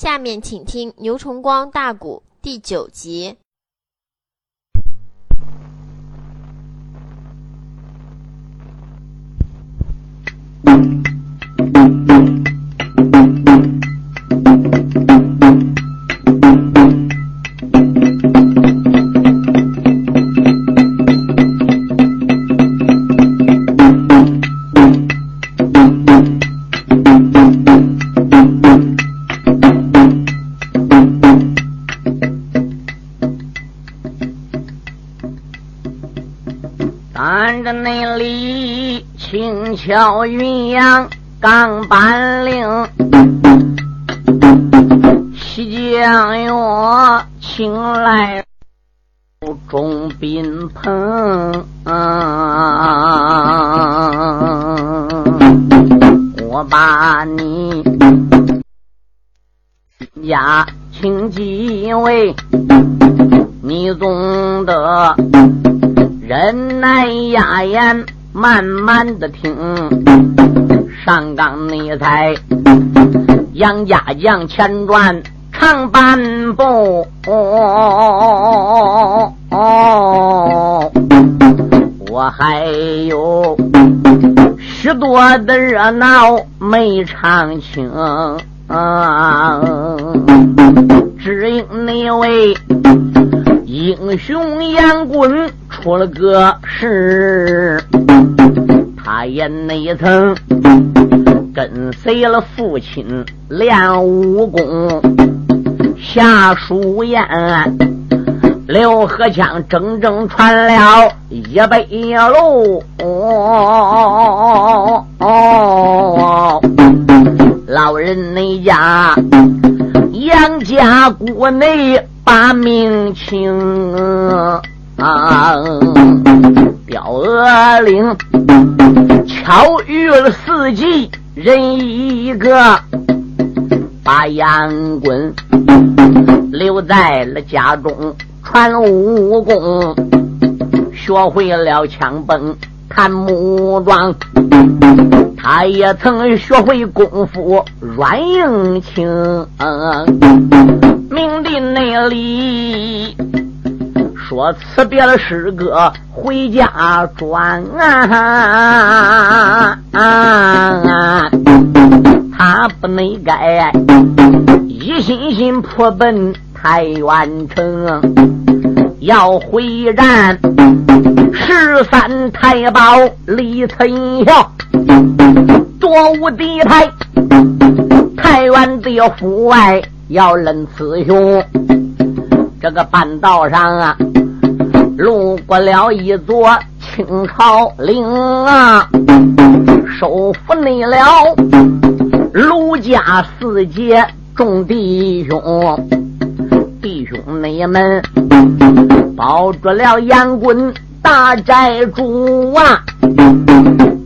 下面请听牛崇光大鼓第九集。慢慢的听。上纲你才杨家将前传唱半部，我还有许多的热闹没唱清，只因那位英雄杨棍。出了个事，他也没曾跟随了父亲练武功，下书宴，刘和强整整传了一百路。老人那家杨家谷内把命清。啊！表额岭巧遇了四季人一个，把杨棍留在了家中传武功，学会了枪崩看木桩，他也曾学会功夫软硬轻，明的内里。说辞别了诗歌回家转啊，他不能改一心心扑奔太原城，要回战十三太保李存孝，多无敌台，太原的府外要认雌雄，这个半道上啊。路过了一座清朝陵啊，收服你了卢家四杰众弟兄，弟兄你们保住了杨棍大寨主啊，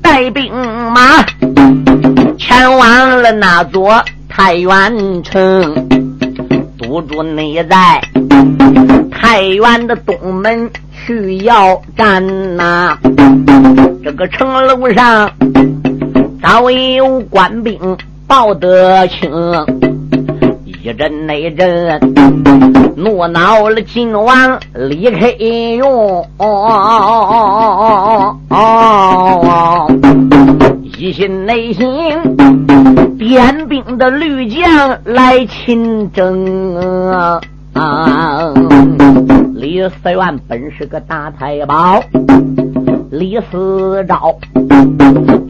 带兵马前往了那座太原城，堵住你在太原的东门。去要战呐！这个城楼上早有官兵报得清，一阵那阵怒恼了秦王李克用，一心内心点兵的绿将来亲征。啊！李思源本是个大太保，李思昭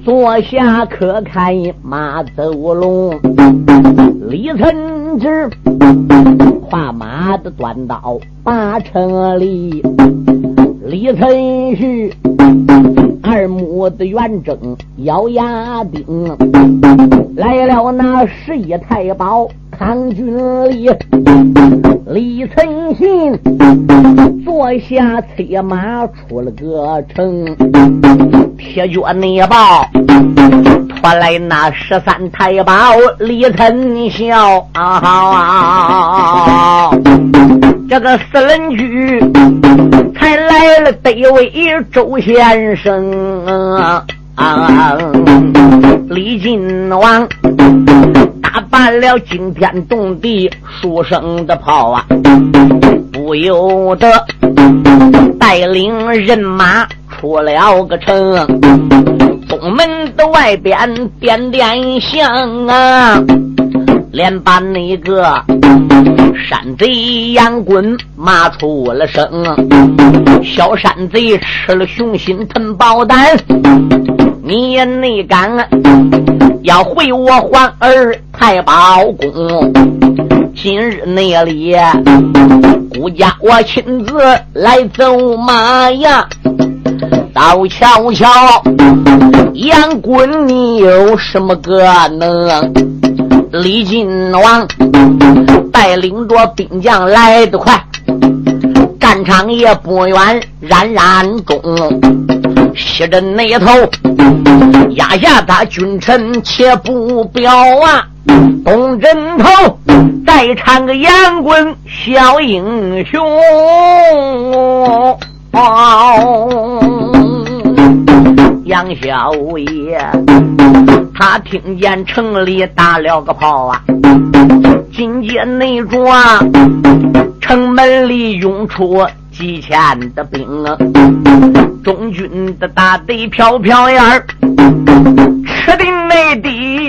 坐下可看马走龙，李存志跨马的短刀八成里，李存勖二目的圆睁咬牙顶，来了那十一太保。康军里，李存信坐下催马出了个城，铁脚内报拖来那十三太保李存孝，这个四人局才来了得位周先生啊，李靖王。打扮了惊天动地书生的炮啊，不由得带领人马出了个城，东门的外边点点香啊，连把那个山贼杨棍骂出了声，小山贼吃了雄心吞宝胆，你也内敢要回我皇儿太保公？今日那里，孤家我亲自来走马呀！刀瞧瞧，杨棍你有什么个能？李靖王带领着兵将来得快，战场也不远，冉冉中。西镇那头压下他君臣，且不表啊。东镇头再唱个杨棍小英雄。杨小爷，他听见城里打了个炮啊，紧接内着城门里涌出。几千的兵啊，中军的大队飘飘烟儿，吃的内地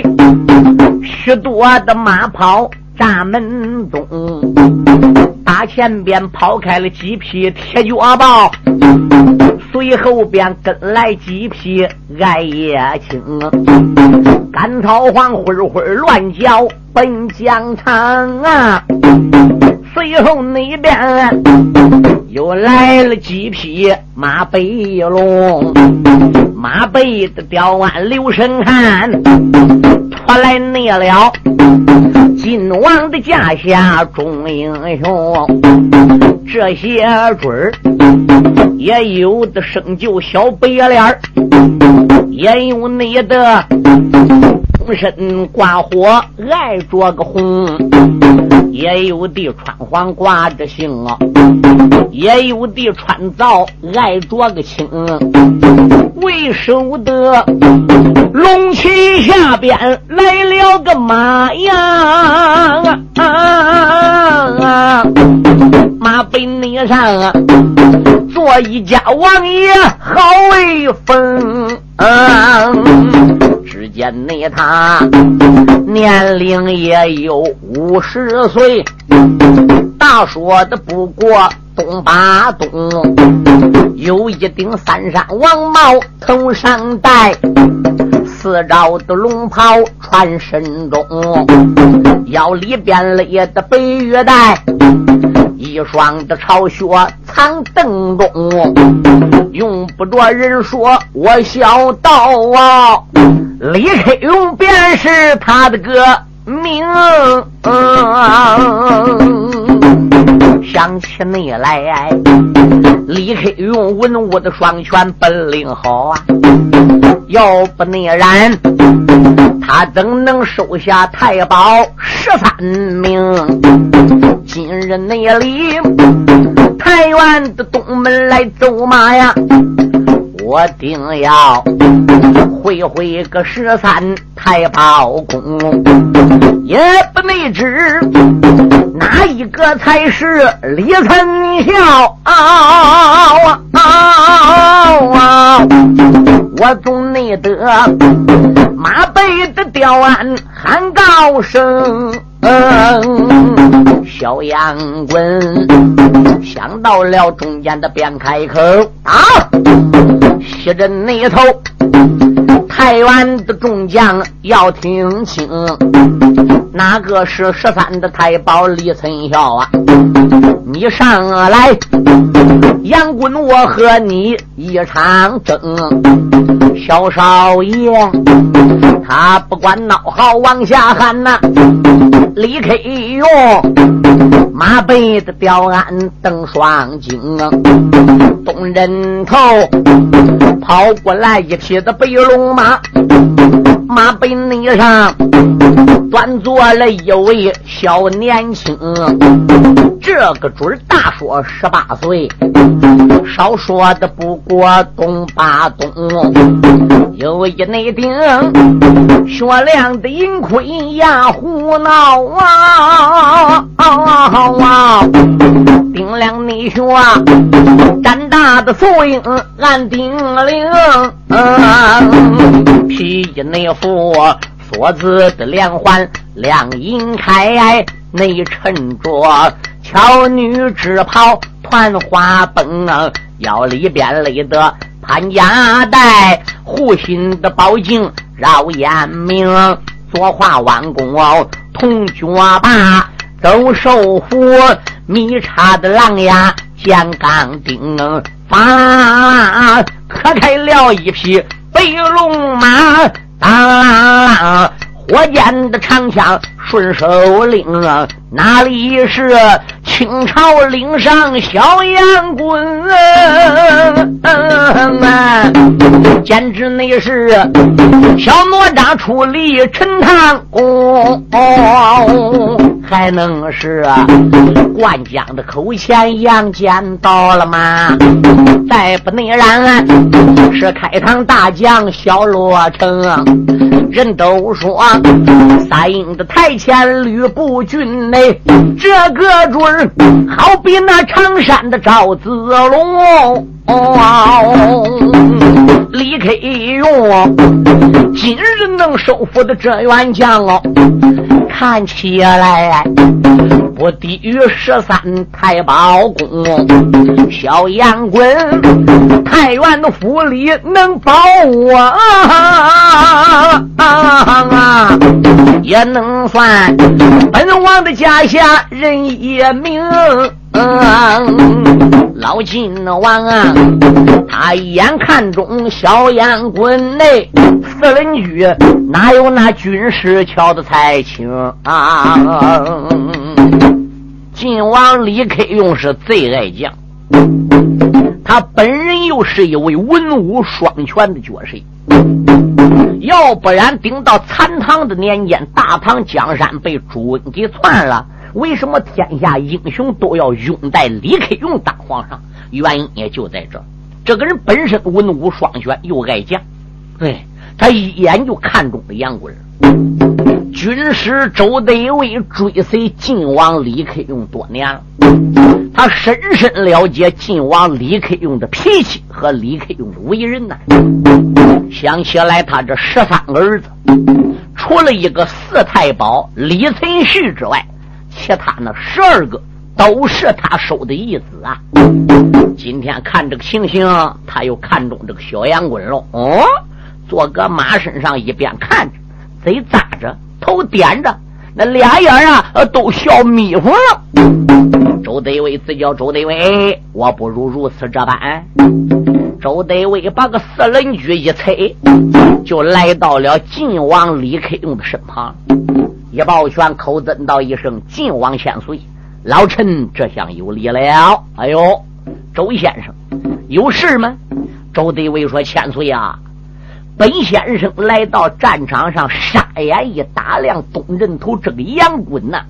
许多的马炮大门东，大前边抛开了几匹铁脚豹，随后边跟来几匹矮叶青，干草黄灰灰乱叫奔疆场啊。随后那边又来了几匹马背龙，马背的吊鞍刘神汉，拖来那了晋王的驾下众英雄，这些准儿也有的生就小白脸，也有你的浑身挂火爱着个红。也有的穿黄挂着星啊，也有的穿皂挨着个青，为首的龙旗下边来了个马呀，马背那上啊，坐一家王爷好威风。只见那他年龄也有五十岁，大说的不过东八东，有一顶三山王帽头上戴，四罩的龙袍穿身中，腰里边勒的白玉带。一双的巢穴藏灯中，用不着人说，我小道啊，李克勇便是他的个名。想起你来，李克勇文武的双全本领好啊，要不那然，他怎能收下太保十三名？今日那里太原的东门来走马呀，我定要会会个十三太保公，也不内知哪一个才是李存孝啊啊啊！我总内得马背的吊鞍喊高声。小杨棍想到了中间的便开口啊，西镇那头太原的众将要听清，哪个是十三的太保李存孝啊？你上来，杨棍我和你一场争，小少爷他不管孬好往下喊呐。李克用马背的吊鞍蹬双睛，东人头跑过来一匹的白龙马，马背泥上端坐了一位小年轻，这个准大说十八岁，少说的不过东八东。有一内定，雪亮的银盔压胡闹啊！顶梁内靴，胆大的素英按顶领，披衣内服锁子的连环亮银开，内衬着巧女织袍团花绷，腰里边勒的潘家带，护心的宝镜绕眼明，左画弯弓铜脚把，走手斧米叉的狼牙尖钢钉，发磕开了一匹白龙马，当。火箭的长枪顺手拎，哪里是清朝岭上小杨棍？简直那是小哪吒出力陈塘宫，还能是灌江的口前杨戬到了吗？再不内然是开膛大将小罗成。人都说三英的台前吕布军内，这个准儿好比那常山的赵子龙。李克用今日能收复的这员将哦，看起来。不低于十三太保公，小杨棍，太原的府里能保我啊，也能算本王的家下人也名。老金王啊，他一眼看中小杨棍内四人居，哪有那军师瞧得才清啊？晋王李克用是最爱将，他本人又是一位文武双全的角色。要不然，顶到残唐的年间，大唐江山被朱温给篡了，为什么天下英雄都要拥戴李克用当皇上？原因也就在这。这个人本身文武双全，又爱将，对他一眼就看中了杨贵军师周德威追随晋王李克用多年了，他深深了解晋王李克用的脾气和李克用的为人呐。想起来，他这十三个儿子，除了一个四太保李存勖之外，其他那十二个都是他收的义子啊。今天看这个情形，他又看中这个小杨棍了。哦，坐个马身上，一边看着，贼扎。头点着，那俩眼啊，都笑眯糊了。周德伟自叫周德伟，我不如如此这般。周德伟把个四人驹一催，就来到了晋王李克用的身旁，一抱拳，口尊道一声：“晋王千岁，老臣这厢有礼了。”哎呦，周先生有事吗？周德伟说：“千岁啊。”本先生来到战场上，杀眼一打量东人头这个杨棍呐，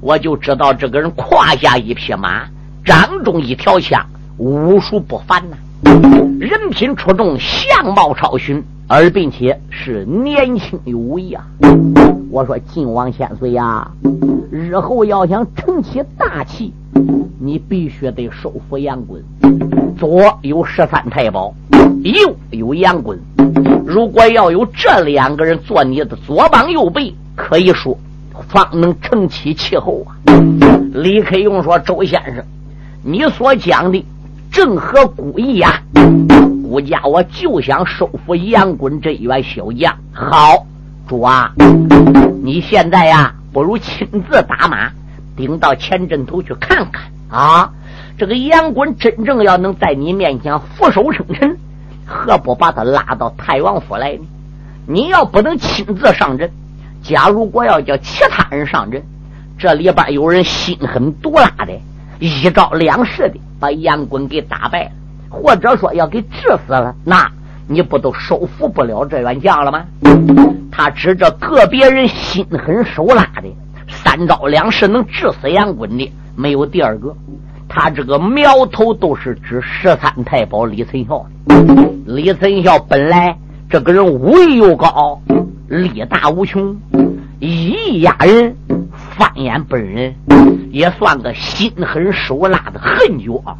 我就知道这个人胯下一匹马，掌中一条枪，武术不凡呐，人品出众，相貌超群，而并且是年轻有为啊！我说晋王千岁呀，日后要想成起大器，你必须得收服杨棍。左有十三太保，右有杨棍。如果要有这两个人做你的左膀右臂，可以说方能成其气候啊！李克用说：“周先生，你所讲的正合古意啊！孤家我就想收服杨棍这一员小将。好，主啊，你现在呀，不如亲自打马，顶到前阵头去看看啊！”这个杨棍真正要能在你面前俯首称臣，何不把他拉到太王府来呢？你要不能亲自上阵，假如果要叫其他人上阵，这里边有人心狠毒辣的，一招两式的把杨棍给打败了，或者说要给治死了，那你不都收服不了这员将了吗？他指着个别人心狠手辣的，三招两式能治死杨棍的，没有第二个。他这个苗头都是指十三太保李存孝。李存孝本来这个人武艺又高，力大无穷，一压人，翻眼本人，也算个心狠手辣的狠角。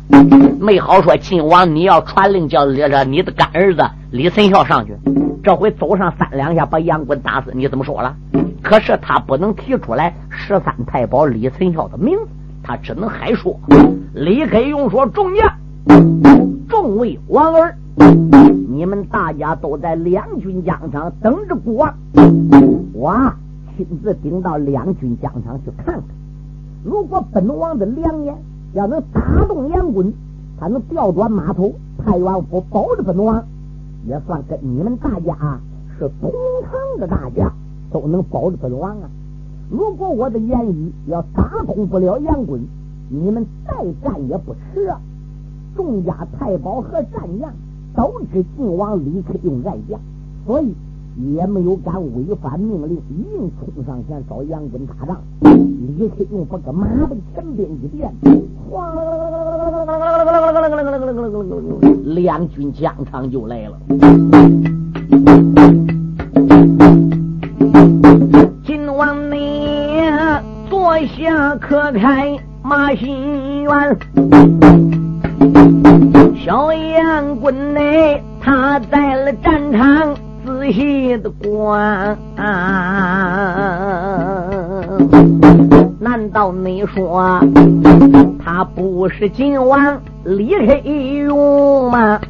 没好说，晋王你要传令叫你的干儿子李存孝上去，这回走上三两下把杨棍打死，你怎么说了？可是他不能提出来十三太保李存孝的名字，他只能还说李克用说：“众将，众位王儿，你们大家都在两军疆场等着国王，我亲自顶到两军疆场去看看。如果本王的良言要能打动杨棍，他能调转马头，太原府保着本王，也算跟你们大家是同堂的大家。”都能保着本王啊！如果我的言语要打动不了杨棍，你们再战也不迟啊！众家太保和战将都知晋王李克用爱将，所以也没有敢违反命令，硬冲上前找杨棍打仗。李克用把个马背前边一垫，哗啦啦啦啦啦啦，两军疆场就来了。下，可开马心园。小杨棍呢，他在了战场仔细的观。难道你说他不是今晚李克用吗？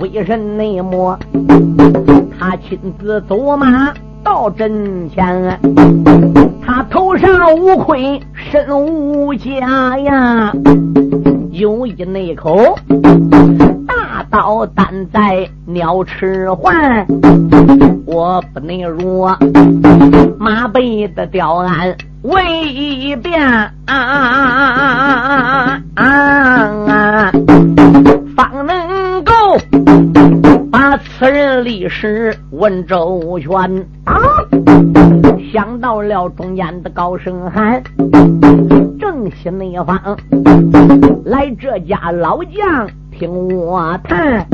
为什么他亲自走马？到阵前，他头上无盔，身无甲呀，有一那口大刀担在鸟翅环。我不能如马背的吊鞍为变啊，方能够。把此人历史问周全，想到了中间的高声喊，正西内方来这家老将听我谈，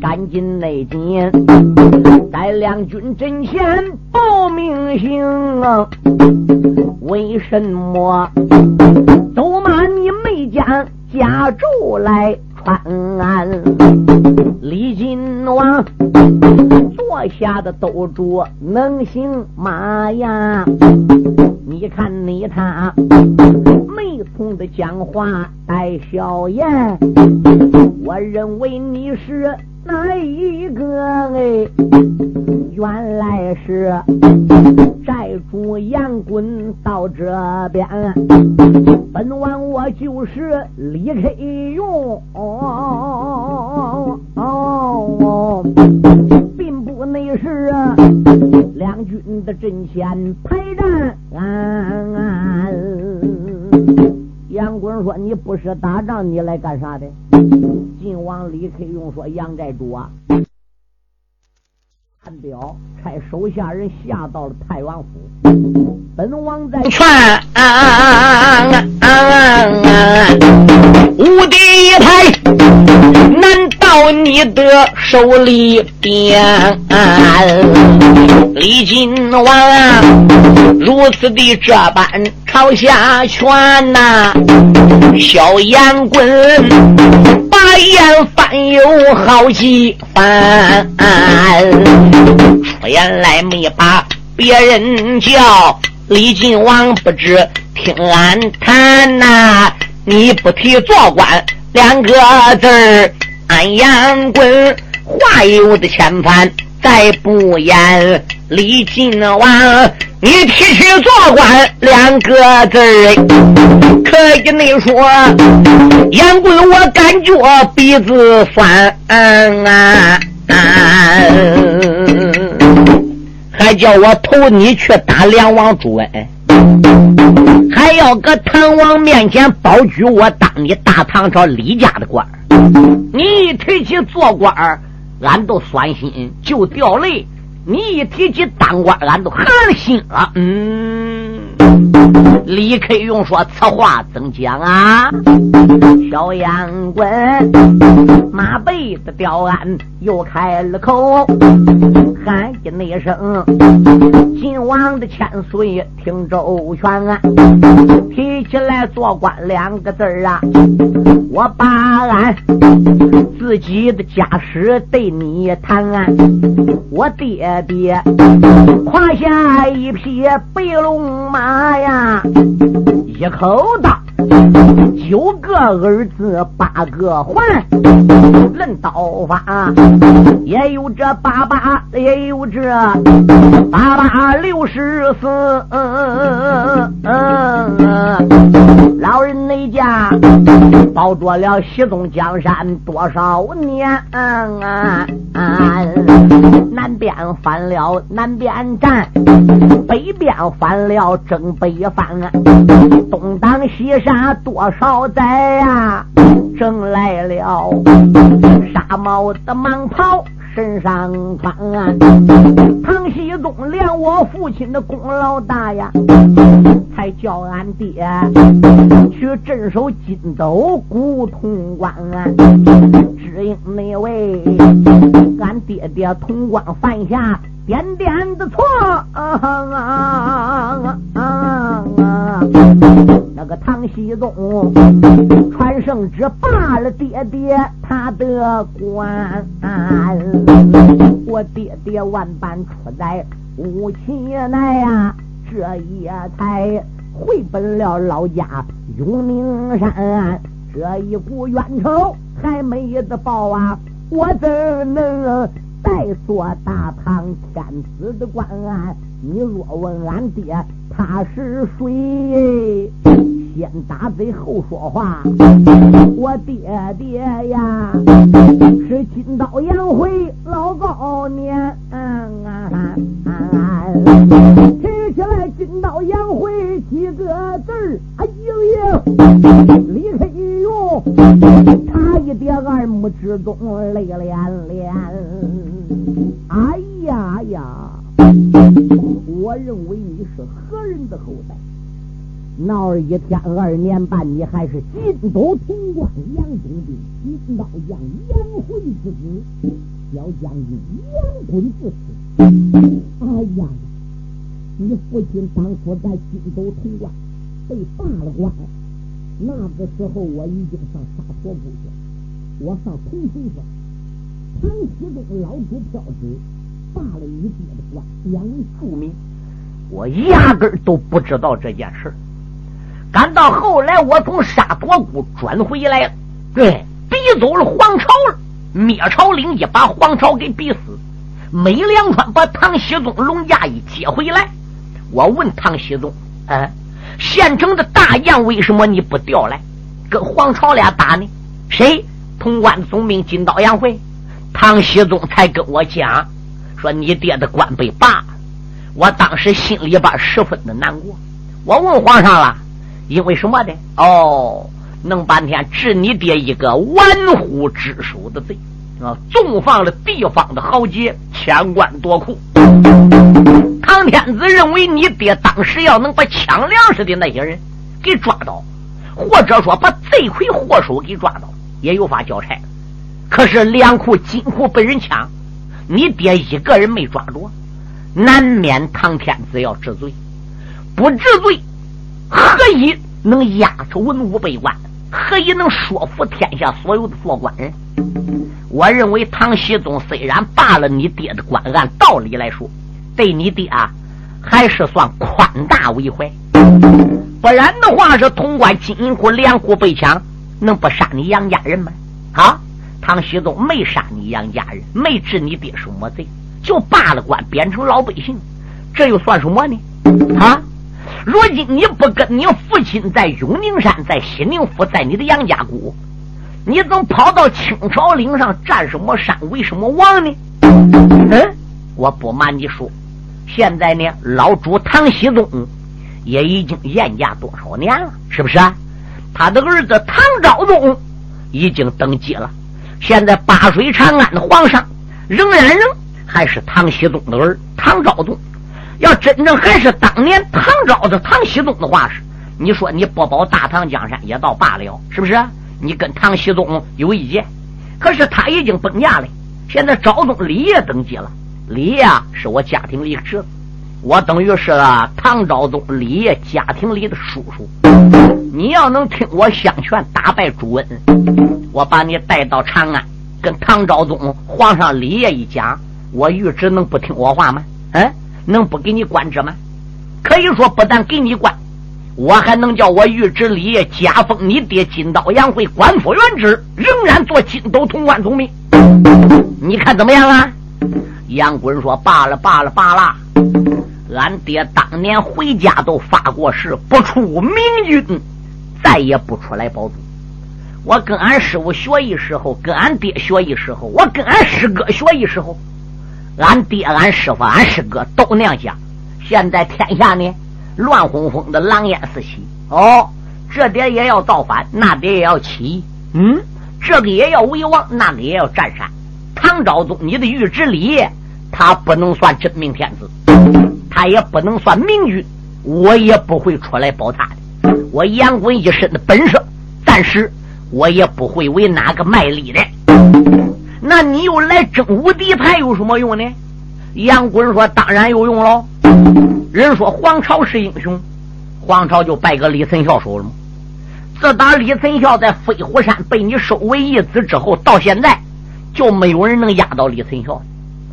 赶紧内紧在两军阵前报名行啊！为什么都骂你没将家住来？安，李金王坐下的斗主能行马呀？你看你他没从的讲话带笑颜，我认为你是哪一个？哎，原来是寨主杨棍到这边，本王我就是李克用。哦哦哦哦，并不内是两军的阵前排战。杨棍说：“你不是打仗，你来干啥的？”晋王李克用说：“杨寨主啊。”看表，差手下人下到了太原府。本王在劝，无敌一派，到你的手里边？李金王如此的这般朝下拳呐，小烟棍。把眼翻有好几番，出言来没把别人叫。李靖王不知听俺谈呐，你不提做官两个字儿，俺杨棍话有的千番再不言。李靖王。你提起做官两个字儿，可以你说，杨棍我感觉鼻子酸啊，还叫我投你去打梁王朱恩，还要搁唐王面前保举我当你大唐朝李家的官儿你一提起做官俺都酸心，就掉泪。你一提起当官，俺都寒心了。嗯。李克用说：“此话怎讲啊？”小杨棍马背的吊鞍又开了口，喊一那声：“晋王的千岁听周全啊！提起来做官两个字啊，我把俺自己的家史对你谈。我爹爹胯下一匹白龙马呀，一口刀。九个儿子八个环，论刀法也有这八八，也有这八八六十四。老人那家保住了西东江山多少年？南边翻了南边战，北边翻了征北方，东挡西那多少载呀？挣来了纱帽的蟒袍身上穿，唐熙宗连我父亲的功劳大呀，才叫俺爹去镇守金斗古潼关，只因那位俺爹爹潼关犯下。点点的错。啊啊啊啊，那个唐熙宗传圣旨罢了爹爹他的官，我爹爹万般出在无期内呀，这也才回奔了老家永宁山，这一股冤仇还没得报啊，我怎能？再做大唐天子的官，你若问俺爹他是谁，先打嘴后说话。我爹爹呀，是金刀杨辉老高年。提起来金刀杨辉几个字儿，哎呦呦，李克用差一点二目之中泪连连。哎呀呀！我认为你是何人的后代？闹了一天二年半，你还是金都潼关杨宗兵金刀将杨辉之子，小将军杨坤之子。哎呀！你父亲当初在金都潼关被罢了官，那个时候我已经上沙陀部去，我上同水去。唐熙宗老主票子罢了你爹的官，杨庶民，我压根儿都不知道这件事。赶到后来，我从沙陀谷转回来，对，逼走了黄巢了，灭朝领一把黄巢给逼死。梅良川把唐僖宗龙驾一接回来，我问唐僖宗：“啊，县城的大将为什么你不调来，跟黄巢俩打呢？谁？潼关总兵金刀杨辉。”唐僖宗才跟我讲，说你爹的官被罢了，我当时心里边十分的难过。我问皇上了，因为什么呢？哦，弄半天治你爹一个玩忽职守的罪啊，纵放了地方的豪杰，千官夺库。唐天子认为你爹当时要能把抢粮食的那些人给抓到，或者说把罪魁祸首给抓到，也有法交差。可是粮库金库被人抢，你爹一个人没抓着，难免唐天子要治罪。不治罪，何以能压制文武百官？何以能说服天下所有的做官人？我认为唐熙宗虽然罢了你爹的官，按道理来说，对你爹啊还是算宽大为怀。不然的话，是潼关金银库、粮库被抢，能不杀你杨家人吗？啊！唐熙宗没杀你杨家人，没治你爹什么罪，就罢了官，变成老百姓，这又算什么呢？啊！如今你不跟你父亲在永宁山，在西宁府，在你的杨家谷，你怎么跑到清朝岭上占什么山，为什么王呢？嗯，我不瞒你说，现在呢，老主唐熙宗也已经严驾多少年了，是不是啊？他的儿子唐昭宗已经登基了。现在八水长安的皇上仍然仍还是唐熙宗的儿唐昭宗，要真正还是当年唐昭的、唐熙宗的话是，你说你不保大唐江山也倒罢了，是不是？你跟唐熙宗有意见，可是他已经崩驾了。现在昭宗李业登基了，李业是我家庭里的侄子，我等于是唐昭宗李业家庭里的叔叔。你要能听我相劝，打败朱温，我把你带到长安，跟唐昭宗皇上李业一讲，我玉旨能不听我话吗？嗯，能不给你官职吗？可以说不但给你官，我还能叫我玉旨李业加封你爹金刀杨会官复原职，仍然做金斗潼关总兵。你看怎么样啊？杨衮说：“罢了，罢了，罢了。俺爹当年回家都发过誓，不出明军。”再也不出来保住。我跟俺师傅学艺时候，跟俺爹学艺时候，我跟俺师哥学艺时候，俺爹、俺师傅、俺师哥都那样想。现在天下呢，乱哄哄的，狼烟四起。哦，这点也要造反，那点也要起义。嗯，这个也要为王，那个也要占山。唐昭宗，你的御旨礼，他不能算真命天子，他也不能算明君，我也不会出来保他的。我杨滚一身的本事，但是我也不会为哪个卖力的。那你又来争无敌牌有什么用呢？杨滚说：“当然有用喽。人说黄巢是英雄，黄巢就败个李存孝手了吗？自打李存孝在飞虎山被你收为义子之后，到现在就没有人能压倒李存孝。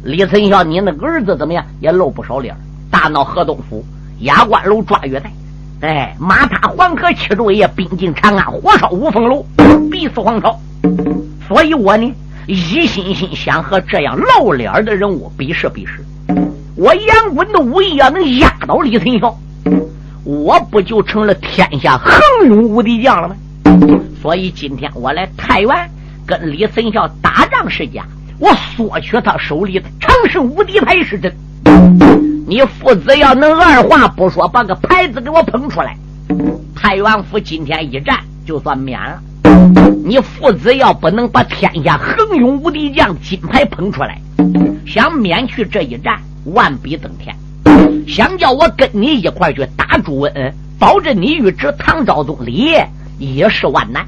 李存孝，你那个儿子怎么样？也露不少脸，大闹河东府，压关楼抓月带。”哎，马踏黄河七昼夜，兵进长安，火烧五凤楼，逼死黄巢。所以我呢，一心心想和这样露脸的人物比试比试。我杨滚的武艺要能压倒李存孝，我不就成了天下横勇无敌将了吗？所以今天我来太原跟李存孝打仗是假，我索取他手里的长胜无敌牌是真。你父子要能二话不说，把个牌子给我捧出来，太原府今天一战就算免了。你父子要不能把天下横勇无敌将金牌捧出来，想免去这一战，万比登天。想叫我跟你一块去打朱温，保证你与之唐昭宗李业，也是万难。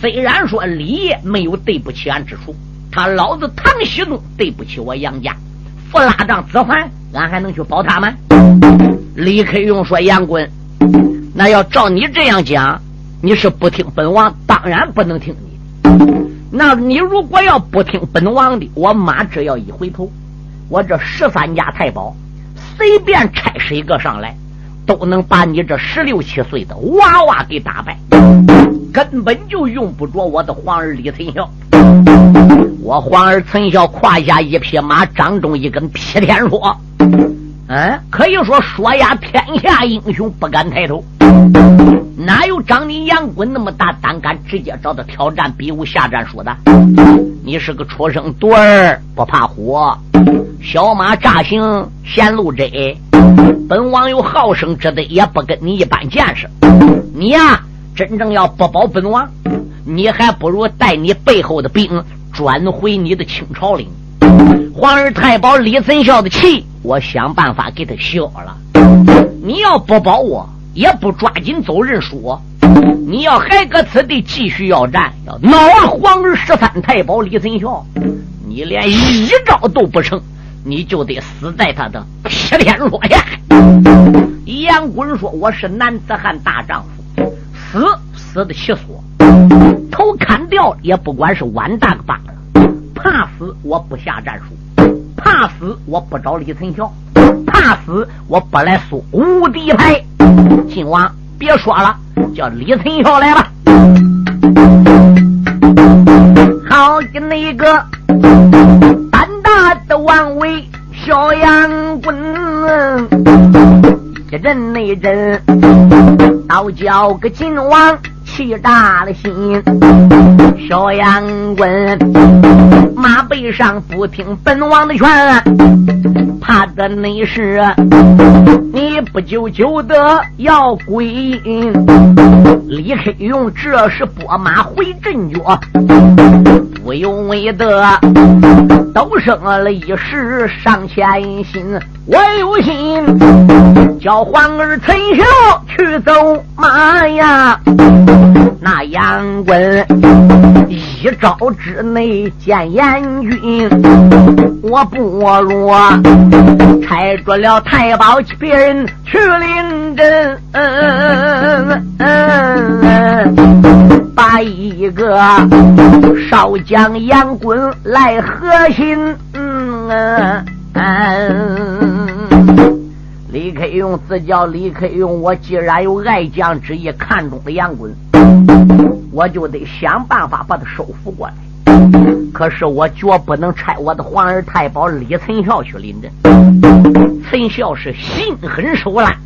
虽然说李业没有对不起俺之处，他老子唐熙宗对不起我杨家。不拉仗子还，俺还能去保他吗？李克用说：“杨棍，那要照你这样讲，你是不听本王，当然不能听你。那你如果要不听本王的，我马只要一回头，我这十三家太保随便差使一个上来，都能把你这十六七岁的娃娃给打败，根本就用不着我的皇儿李存孝。”我皇儿存孝胯下一匹马，掌中一根劈天说，嗯，可以说说呀，天下英雄不敢抬头。哪有长你杨棍那么大胆，敢直接找他挑战，比武下战书的？你是个初生犊儿，不怕虎，小马乍行嫌路窄。本王有好生之德，也不跟你一般见识。你呀，真正要不保本王。你还不如带你背后的兵转回你的清朝领。皇儿太保李存孝的气，我想办法给他消了。你要不保我，也不抓紧走人说，你要还搁此地继续要战，要恼了皇儿十三太保李存孝，你连一招都不成，你就得死在他的劈天落下。杨滚说：“我是男子汉大丈夫，死死的其所。”头砍掉也不管是完蛋罢了，怕死我不下战书，怕死我不找李存孝，怕死我不来说无敌牌。今晚别说了，叫李存孝来吧。好的那个胆大的王威小杨棍，一阵那阵，倒叫个秦王。气大了心，小杨棍马背上不听本王的劝，怕的你是你不久就得要归阴。李克用这时拨马回阵脚，不由为得，都生了一时上前心。我有心叫皇儿陈孝去走马呀，那杨棍一招之内见阎君，我不如拆着了太保别人去领阵，把一个少将杨棍来核心。李克用自叫李克用，我既然有爱将之意，看中了杨棍，我就得想办法把他收服过来。可是我绝不能差我的皇儿太保李存孝去临阵。存孝是心狠手辣，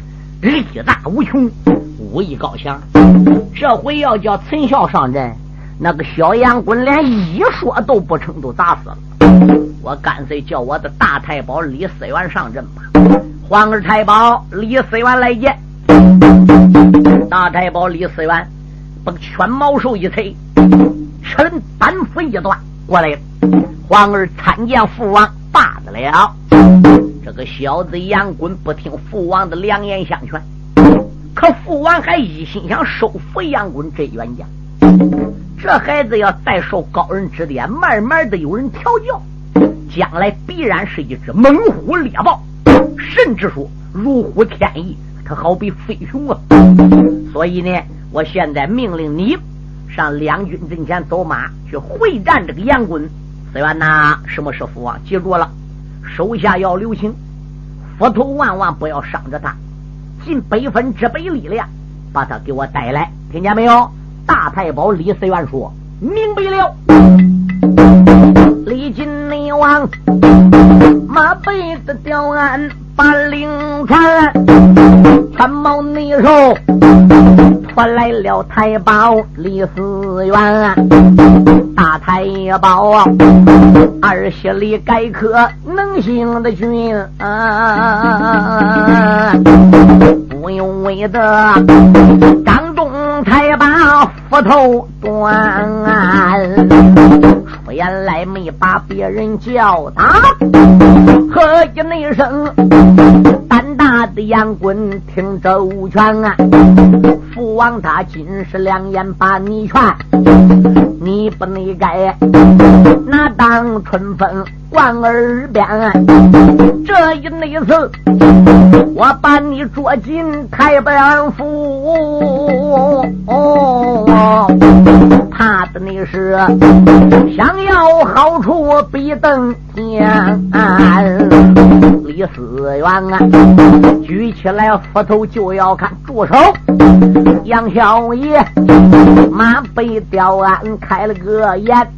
力大无穷，武艺高强。这回要叫陈孝上阵，那个小杨棍连一说都不成，都打死了。我干脆叫我的大太保李思源上阵吧。皇儿太保李思源来见。大太保李思源把犬毛兽一催，臣板斧一断过来了。皇儿参见父王，罢得了。这个小子杨棍不听父王的良言相劝，可父王还一心想收服杨棍这员将。这孩子要再受高人指点，慢慢的有人调教。将来必然是一只猛虎猎豹，甚至说如虎添翼，它好比飞熊啊！所以呢，我现在命令你上两军阵前走马去会战这个杨棍。司元呐，什么是父王？记住了，手下要留情，佛头万万不要伤着他，尽百分之百力量把他给我带来，听见没有？大太保李思源说：“明白了。”李金内王马背的吊鞍把领传，穿毛内手拖来了太保李思源，大太保二十里改科能行的军，不用为的张仲才把斧头断。原来没把别人叫他，喝一那声，胆大的杨棍听着无权啊！父王他今是两眼把你劝，你不内该那当春风贯耳边。这一那次，我把你捉进太白府，怕的你是想。要好处比登天，李思源啊，举起来斧头就要看，住手！杨小爷马背吊鞍开了个眼，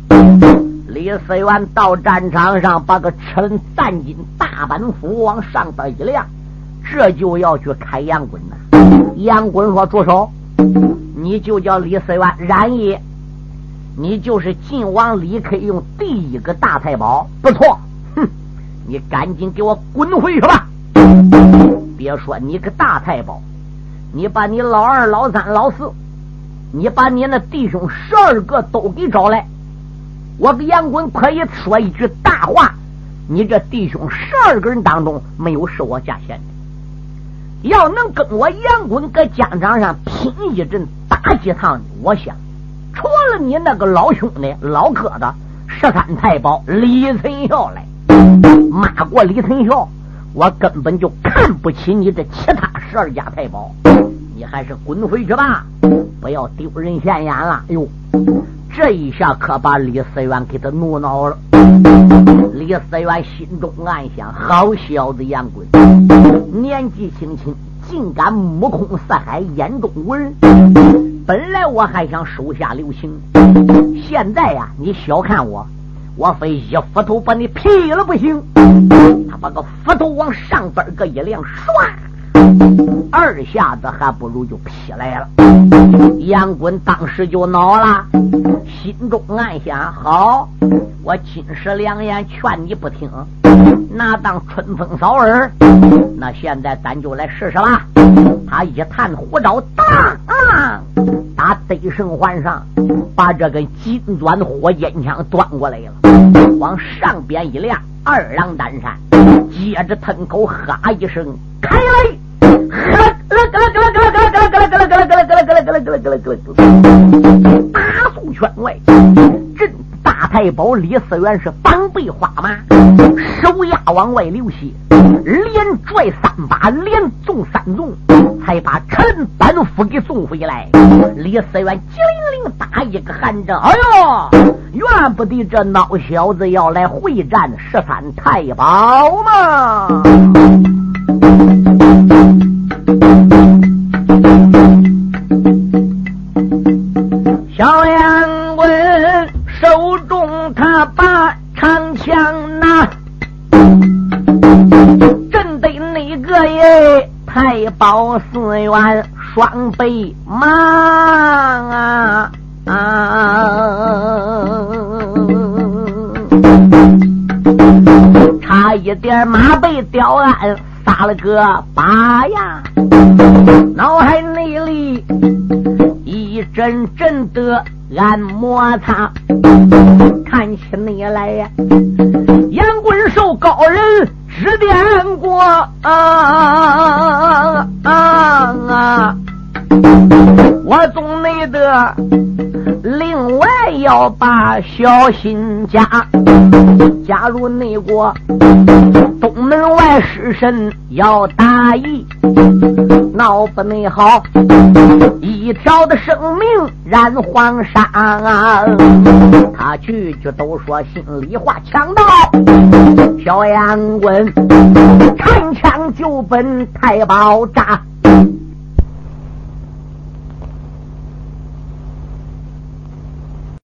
李思源到战场上把个吃人战金大板斧往上边一亮，这就要去开杨滚呐。杨滚说：“住手！你就叫李思源，然也。”你就是晋王李克用第一个大太保，不错。你赶紧给我滚回去吧！别说你个大太保，你把你老二、老三、老四，你把你那弟兄十二个都给找来，我给杨滚可以说一句大话：你这弟兄十二个人当中没有是我家贤的。要能跟我杨滚搁疆场上拼一阵、打几趟，我想。除了你那个老兄弟、老疙瘩十三太保李存孝来骂过李存孝，我根本就看不起你这其他十二家太保。你还是滚回去吧，不要丢人现眼了。哎呦，这一下可把李思源给他怒恼了。李思源心中暗想：好小子杨贵，年纪轻轻。竟敢目空四海，眼中无人。本来我还想手下留情，现在呀，你小看我，我非一斧头把你劈了不行。他把个斧头往上边个一亮，唰，二下子还不如就劈来了。杨棍当时就恼了，心中暗想：好，我金石良言劝你不听。那当春风扫耳，那现在咱就来试试吧。他一探虎爪，当，打得胜环上，把这根金钻火箭枪端过来了，往上边一亮，二郎担山，接着吞口哈一声，开来！大宋圈外，镇大太保李思源是绑背花马，手压往外流血，连拽三把，连纵三纵，才把陈班夫给送回来。李思源机灵灵打一个寒战，哎呦，怨不得这孬小子要来会战十三太保嘛！小梁太保四元双背马啊啊！差一点马被吊鞍。撒了个把呀，脑海内里一阵阵的按摩擦，看起你来呀，杨棍受高人指点过啊啊啊！我总内得另外要把小心加，加入内国东门外失身要大意，闹不内好，一条的生命染黄沙。他句句都说心里话，强盗小杨棍，长枪就奔太保扎。